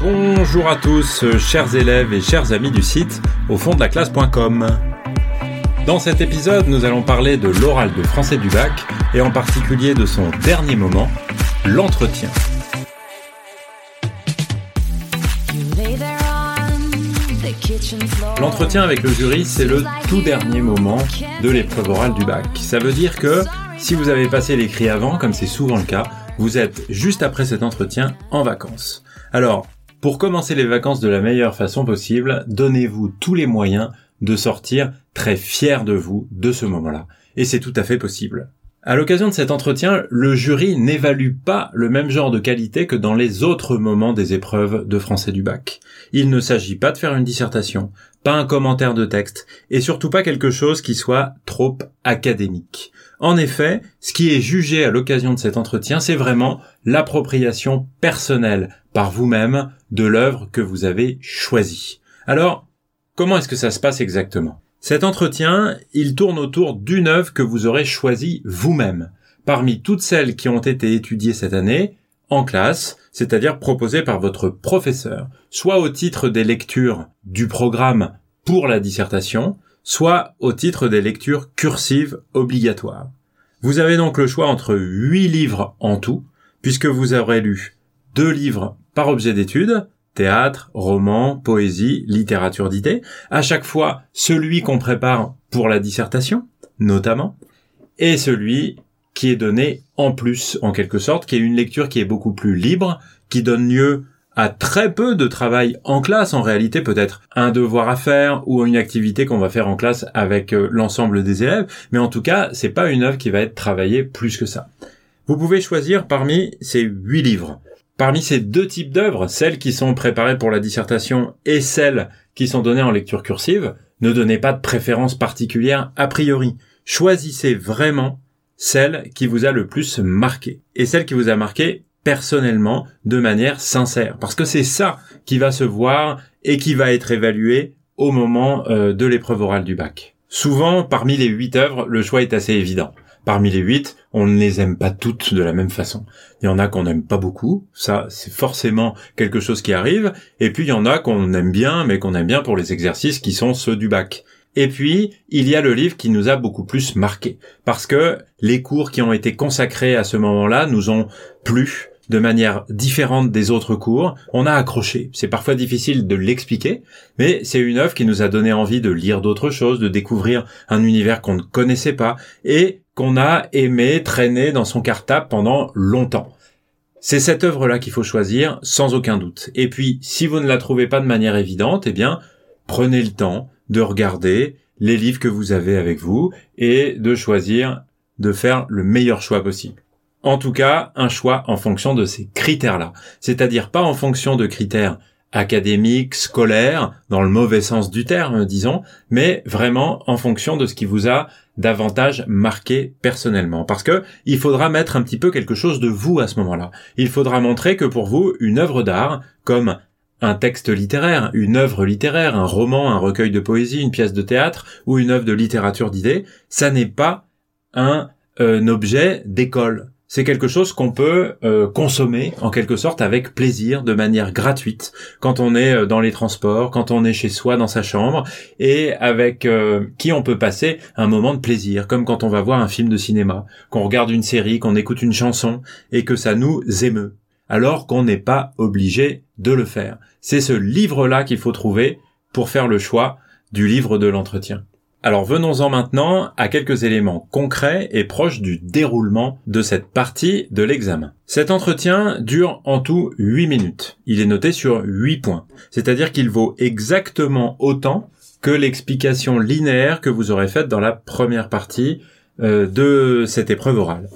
Bonjour à tous, chers élèves et chers amis du site au fond de la classe.com. Dans cet épisode, nous allons parler de l'oral de français du bac et en particulier de son dernier moment, l'entretien. L'entretien avec le jury, c'est le tout dernier moment de l'épreuve orale du bac. Ça veut dire que si vous avez passé l'écrit avant, comme c'est souvent le cas, vous êtes juste après cet entretien en vacances. Alors, pour commencer les vacances de la meilleure façon possible, donnez-vous tous les moyens de sortir très fier de vous de ce moment-là. Et c'est tout à fait possible. À l'occasion de cet entretien, le jury n'évalue pas le même genre de qualité que dans les autres moments des épreuves de français du bac. Il ne s'agit pas de faire une dissertation, pas un commentaire de texte, et surtout pas quelque chose qui soit trop académique. En effet, ce qui est jugé à l'occasion de cet entretien, c'est vraiment l'appropriation personnelle par vous-même de l'œuvre que vous avez choisie. Alors, comment est-ce que ça se passe exactement? Cet entretien, il tourne autour d'une œuvre que vous aurez choisie vous-même, parmi toutes celles qui ont été étudiées cette année, en classe, c'est-à-dire proposées par votre professeur, soit au titre des lectures du programme pour la dissertation, soit au titre des lectures cursives obligatoires. Vous avez donc le choix entre huit livres en tout, puisque vous aurez lu deux livres par objet d'étude, théâtre, roman, poésie, littérature d'idées, à chaque fois celui qu'on prépare pour la dissertation, notamment, et celui qui est donné en plus, en quelque sorte, qui est une lecture qui est beaucoup plus libre, qui donne lieu à très peu de travail en classe en réalité peut-être un devoir à faire ou une activité qu'on va faire en classe avec euh, l'ensemble des élèves mais en tout cas c'est pas une œuvre qui va être travaillée plus que ça. Vous pouvez choisir parmi ces huit livres. Parmi ces deux types d'œuvres, celles qui sont préparées pour la dissertation et celles qui sont données en lecture cursive, ne donnez pas de préférence particulière a priori. Choisissez vraiment celle qui vous a le plus marqué. Et celle qui vous a marqué, personnellement de manière sincère parce que c'est ça qui va se voir et qui va être évalué au moment euh, de l'épreuve orale du bac. Souvent, parmi les huit œuvres, le choix est assez évident. Parmi les huit, on ne les aime pas toutes de la même façon. Il y en a qu'on n'aime pas beaucoup, ça c'est forcément quelque chose qui arrive, et puis il y en a qu'on aime bien, mais qu'on aime bien pour les exercices qui sont ceux du bac. Et puis, il y a le livre qui nous a beaucoup plus marqué, parce que les cours qui ont été consacrés à ce moment-là nous ont plu, de manière différente des autres cours, on a accroché. C'est parfois difficile de l'expliquer, mais c'est une œuvre qui nous a donné envie de lire d'autres choses, de découvrir un univers qu'on ne connaissait pas et qu'on a aimé traîner dans son cartable pendant longtemps. C'est cette œuvre-là qu'il faut choisir, sans aucun doute. Et puis, si vous ne la trouvez pas de manière évidente, eh bien, prenez le temps de regarder les livres que vous avez avec vous et de choisir de faire le meilleur choix possible. En tout cas, un choix en fonction de ces critères-là. C'est-à-dire pas en fonction de critères académiques, scolaires, dans le mauvais sens du terme, disons, mais vraiment en fonction de ce qui vous a davantage marqué personnellement. Parce que il faudra mettre un petit peu quelque chose de vous à ce moment-là. Il faudra montrer que pour vous, une œuvre d'art, comme un texte littéraire, une œuvre littéraire, un roman, un recueil de poésie, une pièce de théâtre ou une œuvre de littérature d'idées, ça n'est pas un, un objet d'école. C'est quelque chose qu'on peut euh, consommer en quelque sorte avec plaisir, de manière gratuite, quand on est euh, dans les transports, quand on est chez soi dans sa chambre, et avec euh, qui on peut passer un moment de plaisir, comme quand on va voir un film de cinéma, qu'on regarde une série, qu'on écoute une chanson, et que ça nous émeut, alors qu'on n'est pas obligé de le faire. C'est ce livre-là qu'il faut trouver pour faire le choix du livre de l'entretien. Alors venons-en maintenant à quelques éléments concrets et proches du déroulement de cette partie de l'examen. Cet entretien dure en tout 8 minutes. Il est noté sur 8 points. C'est-à-dire qu'il vaut exactement autant que l'explication linéaire que vous aurez faite dans la première partie euh, de cette épreuve orale.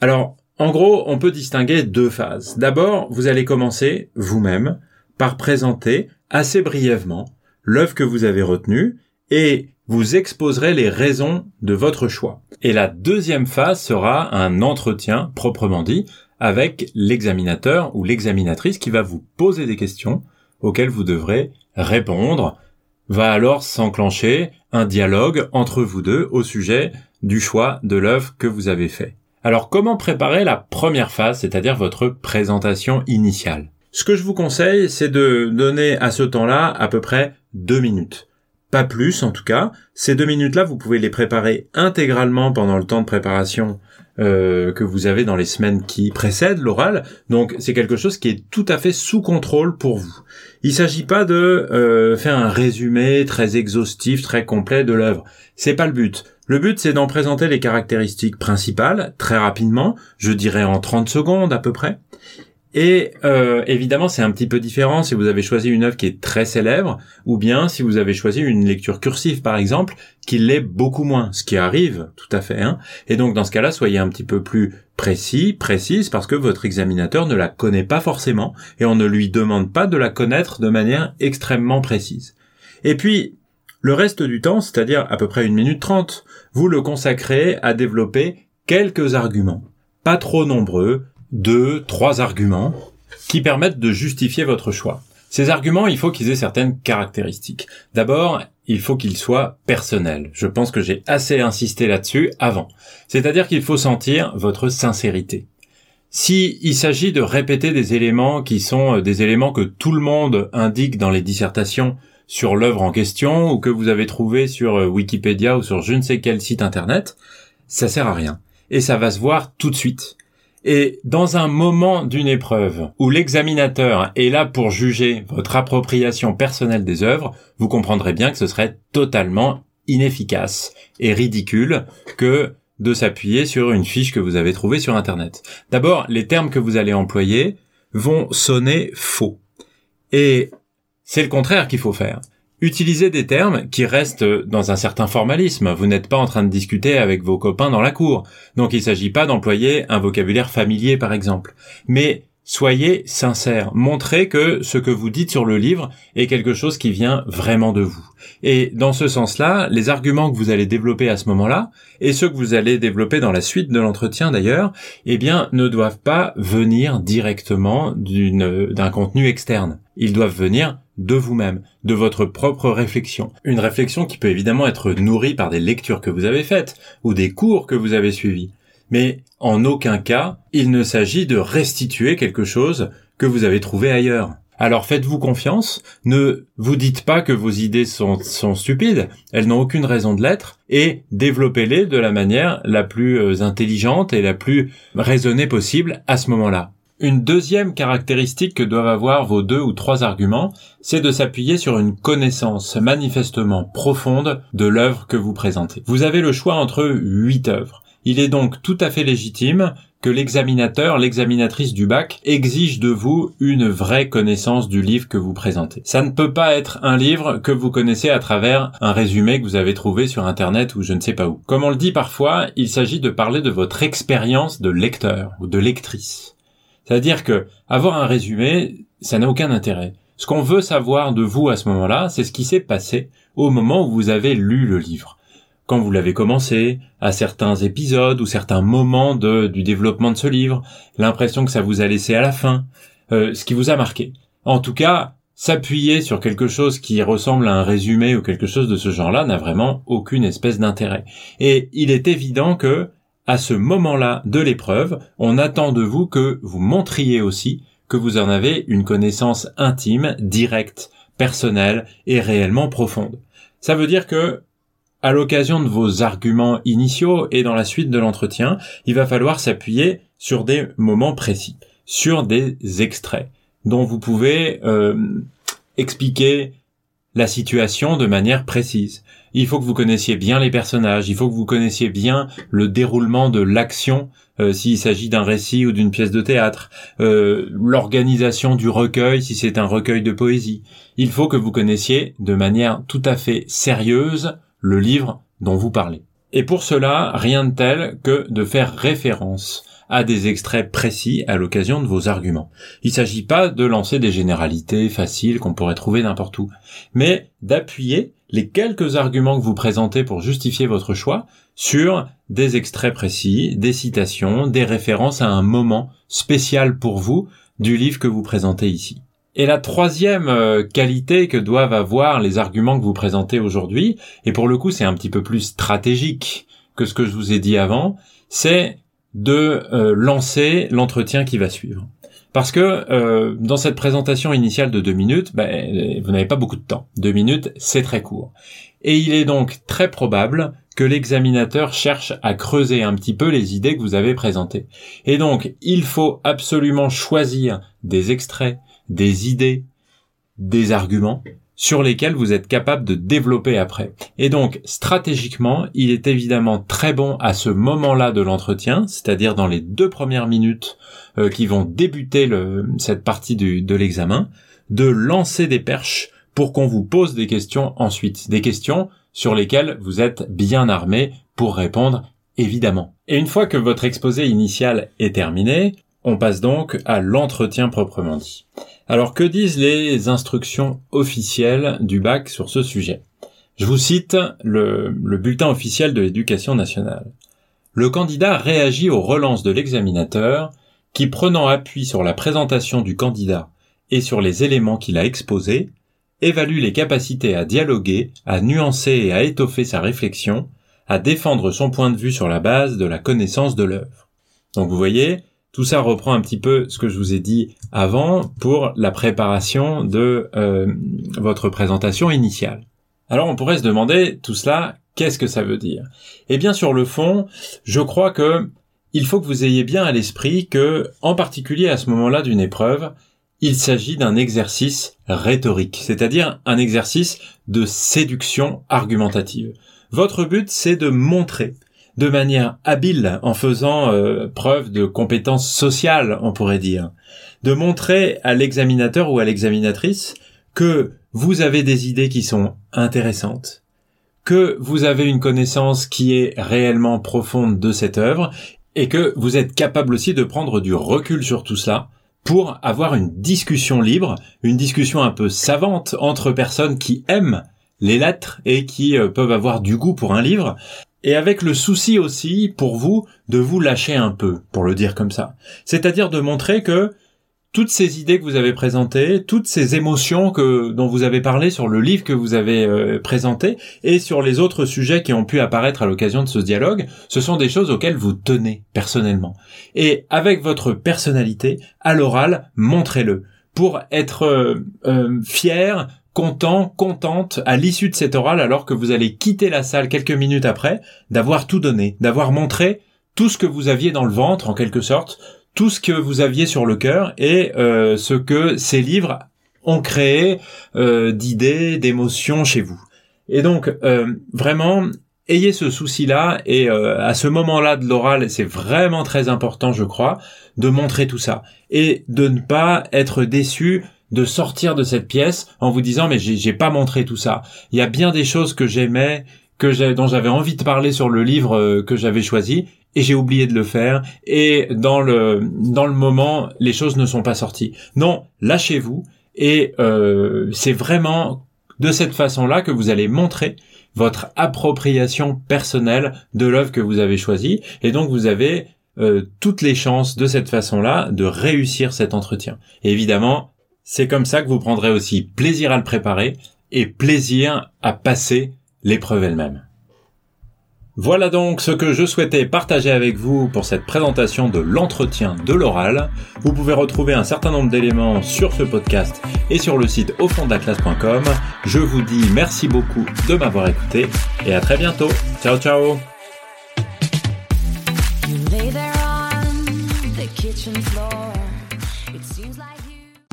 Alors, en gros, on peut distinguer deux phases. D'abord, vous allez commencer vous-même par présenter assez brièvement l'œuvre que vous avez retenue et vous exposerez les raisons de votre choix. Et la deuxième phase sera un entretien proprement dit avec l'examinateur ou l'examinatrice qui va vous poser des questions auxquelles vous devrez répondre. Va alors s'enclencher un dialogue entre vous deux au sujet du choix de l'œuvre que vous avez fait. Alors comment préparer la première phase, c'est-à-dire votre présentation initiale? Ce que je vous conseille, c'est de donner à ce temps-là à peu près deux minutes. Pas plus en tout cas. Ces deux minutes-là, vous pouvez les préparer intégralement pendant le temps de préparation euh, que vous avez dans les semaines qui précèdent l'oral. Donc c'est quelque chose qui est tout à fait sous contrôle pour vous. Il s'agit pas de euh, faire un résumé très exhaustif, très complet de l'œuvre. C'est pas le but. Le but c'est d'en présenter les caractéristiques principales très rapidement, je dirais en 30 secondes à peu près. Et euh, évidemment, c'est un petit peu différent si vous avez choisi une œuvre qui est très célèbre, ou bien si vous avez choisi une lecture cursive, par exemple, qui l'est beaucoup moins, ce qui arrive tout à fait. Hein. Et donc, dans ce cas-là, soyez un petit peu plus précis, précise, parce que votre examinateur ne la connaît pas forcément, et on ne lui demande pas de la connaître de manière extrêmement précise. Et puis, le reste du temps, c'est-à-dire à peu près une minute trente, vous le consacrez à développer quelques arguments. Pas trop nombreux, deux, trois arguments qui permettent de justifier votre choix. Ces arguments, il faut qu'ils aient certaines caractéristiques. D'abord, il faut qu'ils soient personnels. Je pense que j'ai assez insisté là-dessus avant. C'est-à-dire qu'il faut sentir votre sincérité. Si il s'agit de répéter des éléments qui sont euh, des éléments que tout le monde indique dans les dissertations sur l'œuvre en question ou que vous avez trouvé sur euh, Wikipédia ou sur je ne sais quel site internet, ça sert à rien. Et ça va se voir tout de suite. Et dans un moment d'une épreuve où l'examinateur est là pour juger votre appropriation personnelle des œuvres, vous comprendrez bien que ce serait totalement inefficace et ridicule que de s'appuyer sur une fiche que vous avez trouvée sur Internet. D'abord, les termes que vous allez employer vont sonner faux. Et c'est le contraire qu'il faut faire. Utilisez des termes qui restent dans un certain formalisme. Vous n'êtes pas en train de discuter avec vos copains dans la cour. Donc il ne s'agit pas d'employer un vocabulaire familier par exemple. Mais soyez sincère. Montrez que ce que vous dites sur le livre est quelque chose qui vient vraiment de vous. Et dans ce sens-là, les arguments que vous allez développer à ce moment-là, et ceux que vous allez développer dans la suite de l'entretien d'ailleurs, eh bien, ne doivent pas venir directement d'un contenu externe. Ils doivent venir de vous-même, de votre propre réflexion. Une réflexion qui peut évidemment être nourrie par des lectures que vous avez faites ou des cours que vous avez suivis. Mais en aucun cas, il ne s'agit de restituer quelque chose que vous avez trouvé ailleurs. Alors faites-vous confiance, ne vous dites pas que vos idées sont, stupides, elles n'ont aucune raison de l'être, et développez-les de la manière la plus euh, intelligente et la plus raisonnée possible à ce moment-là. Une deuxième caractéristique que doivent avoir vos deux ou trois arguments, c'est de s'appuyer sur une connaissance manifestement profonde de l'œuvre que vous présentez. Vous avez le choix entre huit œuvres. Il est donc tout à fait légitime que l'examinateur, l'examinatrice du bac exige de vous une vraie connaissance du livre que vous présentez. Ça ne peut pas être un livre que vous connaissez à travers un résumé que vous avez trouvé sur internet ou je ne sais pas où. Comme on le dit parfois, il s'agit de parler de votre expérience de lecteur ou de lectrice. C'est-à-dire que avoir un résumé, ça n'a aucun intérêt. Ce qu'on veut savoir de vous à ce moment-là, c'est ce qui s'est passé au moment où vous avez lu le livre. Quand vous l'avez commencé, à certains épisodes ou certains moments du développement de ce livre, l'impression que ça vous a laissé à la fin, euh, ce qui vous a marqué. En tout cas, s'appuyer sur quelque chose qui ressemble à un résumé ou quelque chose de ce genre-là n'a vraiment aucune espèce d'intérêt. Et il est évident que à ce moment-là de l'épreuve, on attend de vous que vous montriez aussi que vous en avez une connaissance intime, directe, personnelle et réellement profonde. Ça veut dire que, à l'occasion de vos arguments initiaux et dans la suite de l'entretien, il va falloir s'appuyer sur des moments précis, sur des extraits dont vous pouvez euh, expliquer la situation de manière précise. Il faut que vous connaissiez bien les personnages, il faut que vous connaissiez bien le déroulement de l'action euh, s'il s'agit d'un récit ou d'une pièce de théâtre, euh, l'organisation du recueil si c'est un recueil de poésie. Il faut que vous connaissiez de manière tout à fait sérieuse le livre dont vous parlez. Et pour cela, rien de tel que de faire référence à des extraits précis à l'occasion de vos arguments. Il ne s'agit pas de lancer des généralités faciles qu'on pourrait trouver n'importe où, mais d'appuyer les quelques arguments que vous présentez pour justifier votre choix sur des extraits précis, des citations, des références à un moment spécial pour vous du livre que vous présentez ici. Et la troisième euh, qualité que doivent avoir les arguments que vous présentez aujourd'hui, et pour le coup c'est un petit peu plus stratégique que ce que je vous ai dit avant, c'est de euh, lancer l'entretien qui va suivre. Parce que euh, dans cette présentation initiale de deux minutes, ben, vous n'avez pas beaucoup de temps. Deux minutes, c'est très court. Et il est donc très probable que l'examinateur cherche à creuser un petit peu les idées que vous avez présentées. Et donc, il faut absolument choisir des extraits, des idées, des arguments sur lesquels vous êtes capable de développer après. Et donc, stratégiquement, il est évidemment très bon à ce moment-là de l'entretien, c'est-à-dire dans les deux premières minutes euh, qui vont débuter le, cette partie de l'examen, de lancer des perches pour qu'on vous pose des questions ensuite. Des questions sur lesquelles vous êtes bien armé pour répondre, évidemment. Et une fois que votre exposé initial est terminé, on passe donc à l'entretien proprement dit. Alors que disent les instructions officielles du bac sur ce sujet? Je vous cite le, bulletin officiel de l'éducation nationale. Le candidat réagit aux relances de l'examinateur qui, prenant appui sur la présentation du candidat et sur les éléments qu'il a exposés, évalue les capacités à dialoguer, à nuancer et à étoffer sa réflexion, à défendre son point de vue sur la base de la connaissance de l'œuvre. Donc vous voyez, tout ça reprend un petit peu ce que je vous ai dit avant pour la préparation de euh, votre présentation initiale. Alors on pourrait se demander tout cela, qu'est-ce que ça veut dire? Eh bien sur le fond, je crois que il faut que vous ayez bien à l'esprit que, en particulier à ce moment-là d'une épreuve, il s'agit d'un exercice rhétorique, c'est-à-dire un exercice de séduction argumentative. Votre but, c'est de montrer, de manière habile en faisant euh, preuve de compétences sociales, on pourrait dire, de montrer à l'examinateur ou à l'examinatrice que vous avez des idées qui sont intéressantes, que vous avez une connaissance qui est réellement profonde de cette œuvre et que vous êtes capable aussi de prendre du recul sur tout cela pour avoir une discussion libre, une discussion un peu savante entre personnes qui aiment les lettres et qui euh, peuvent avoir du goût pour un livre, et avec le souci aussi pour vous de vous lâcher un peu, pour le dire comme ça. C'est-à-dire de montrer que toutes ces idées que vous avez présentées, toutes ces émotions que dont vous avez parlé sur le livre que vous avez euh, présenté et sur les autres sujets qui ont pu apparaître à l'occasion de ce dialogue, ce sont des choses auxquelles vous tenez personnellement. Et avec votre personnalité, à l'oral, montrez-le pour être euh, euh, fier content, contente à l'issue de cet oral alors que vous allez quitter la salle quelques minutes après, d'avoir tout donné, d'avoir montré tout ce que vous aviez dans le ventre en quelque sorte, tout ce que vous aviez sur le cœur et euh, ce que ces livres ont créé euh, d'idées, d'émotions chez vous. Et donc euh, vraiment ayez ce souci-là et à ce moment-là de l'oral, c'est vraiment très important, je crois, de montrer tout ça et de ne pas être déçu de sortir de cette pièce en vous disant mais j'ai pas montré tout ça. Il y a bien des choses que j'aimais, que dont j'avais envie de parler sur le livre euh, que j'avais choisi et j'ai oublié de le faire et dans le dans le moment les choses ne sont pas sorties. Non, lâchez-vous et euh, c'est vraiment de cette façon-là que vous allez montrer votre appropriation personnelle de l'œuvre que vous avez choisie et donc vous avez euh, toutes les chances de cette façon-là de réussir cet entretien. Et évidemment, c'est comme ça que vous prendrez aussi plaisir à le préparer et plaisir à passer l'épreuve elle-même. Voilà donc ce que je souhaitais partager avec vous pour cette présentation de l'entretien de l'oral. Vous pouvez retrouver un certain nombre d'éléments sur ce podcast et sur le site au fond de. Je vous dis merci beaucoup de m'avoir écouté et à très bientôt. Ciao ciao